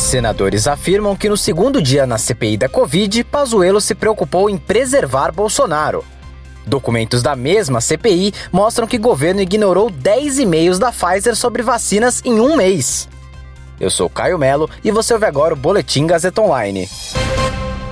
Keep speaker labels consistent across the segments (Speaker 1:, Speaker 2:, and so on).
Speaker 1: Senadores afirmam que no segundo dia na CPI da Covid, Pazuello se preocupou em preservar Bolsonaro. Documentos da mesma CPI mostram que o governo ignorou 10 e-mails da Pfizer sobre vacinas em um mês. Eu sou Caio Melo e você ouve agora o Boletim Gazeta Online.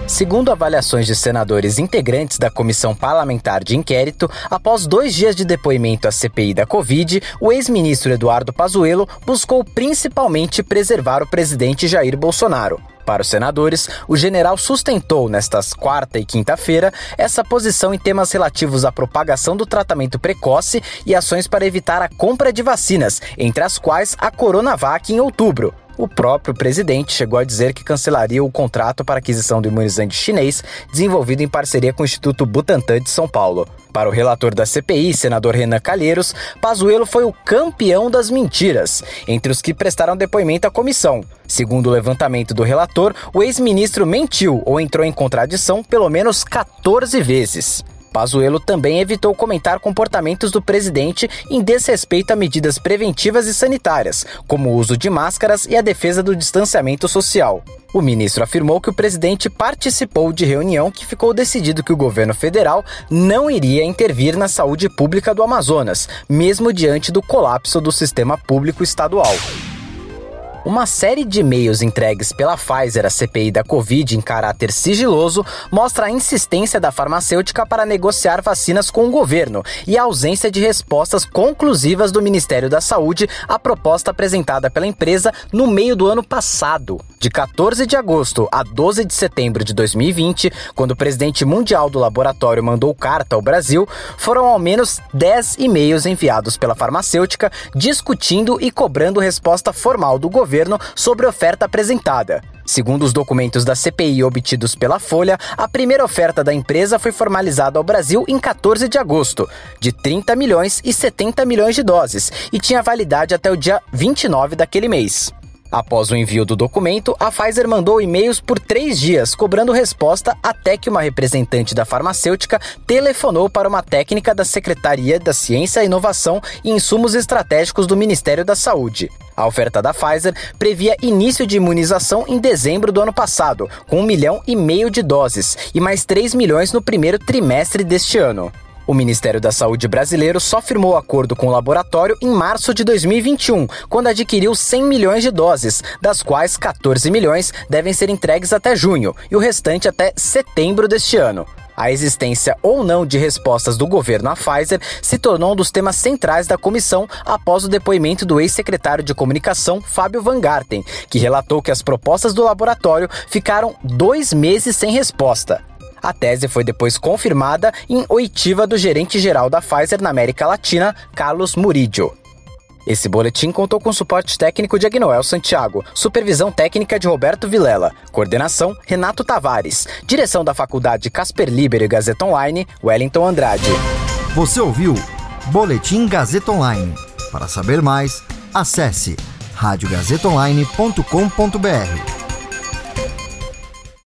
Speaker 1: Segundo avaliações de senadores integrantes da comissão parlamentar de inquérito, após dois dias de depoimento à CPI da Covid, o ex-ministro Eduardo Pazuello buscou principalmente preservar o presidente Jair Bolsonaro. Para os senadores, o general sustentou nestas quarta e quinta-feira essa posição em temas relativos à propagação do tratamento precoce e ações para evitar a compra de vacinas, entre as quais a Coronavac em outubro. O próprio presidente chegou a dizer que cancelaria o contrato para aquisição do imunizante chinês desenvolvido em parceria com o Instituto Butantan de São Paulo. Para o relator da CPI, senador Renan Calheiros, Pazuello foi o campeão das mentiras, entre os que prestaram depoimento à comissão. Segundo o levantamento do relator, o ex-ministro mentiu ou entrou em contradição pelo menos 14 vezes. Pazuello também evitou comentar comportamentos do presidente em desrespeito a medidas preventivas e sanitárias, como o uso de máscaras e a defesa do distanciamento social. O ministro afirmou que o presidente participou de reunião que ficou decidido que o governo federal não iria intervir na saúde pública do Amazonas, mesmo diante do colapso do sistema público estadual. Uma série de e-mails entregues pela Pfizer à CPI da Covid em caráter sigiloso mostra a insistência da farmacêutica para negociar vacinas com o governo e a ausência de respostas conclusivas do Ministério da Saúde à proposta apresentada pela empresa no meio do ano passado. De 14 de agosto a 12 de setembro de 2020, quando o presidente mundial do laboratório mandou carta ao Brasil, foram ao menos 10 e-mails enviados pela farmacêutica discutindo e cobrando resposta formal do governo governo sobre a oferta apresentada. Segundo os documentos da CPI obtidos pela Folha, a primeira oferta da empresa foi formalizada ao Brasil em 14 de agosto, de 30 milhões e 70 milhões de doses, e tinha validade até o dia 29 daquele mês. Após o envio do documento, a Pfizer mandou e-mails por três dias, cobrando resposta até que uma representante da farmacêutica telefonou para uma técnica da Secretaria da Ciência, Inovação e Insumos Estratégicos do Ministério da Saúde. A oferta da Pfizer previa início de imunização em dezembro do ano passado, com um milhão e meio de doses, e mais 3 milhões no primeiro trimestre deste ano. O Ministério da Saúde brasileiro só firmou acordo com o laboratório em março de 2021, quando adquiriu 100 milhões de doses, das quais 14 milhões devem ser entregues até junho e o restante até setembro deste ano. A existência ou não de respostas do governo à Pfizer se tornou um dos temas centrais da comissão após o depoimento do ex-secretário de comunicação, Fábio Van Garten, que relatou que as propostas do laboratório ficaram dois meses sem resposta. A tese foi depois confirmada em oitiva do gerente-geral da Pfizer na América Latina, Carlos Murillo. Esse boletim contou com suporte técnico de Agnoel Santiago, supervisão técnica de Roberto Vilela, coordenação Renato Tavares, direção da Faculdade Casper Liber e Gazeta Online, Wellington Andrade.
Speaker 2: Você ouviu Boletim Gazeta Online. Para saber mais, acesse radiogazetaonline.com.br.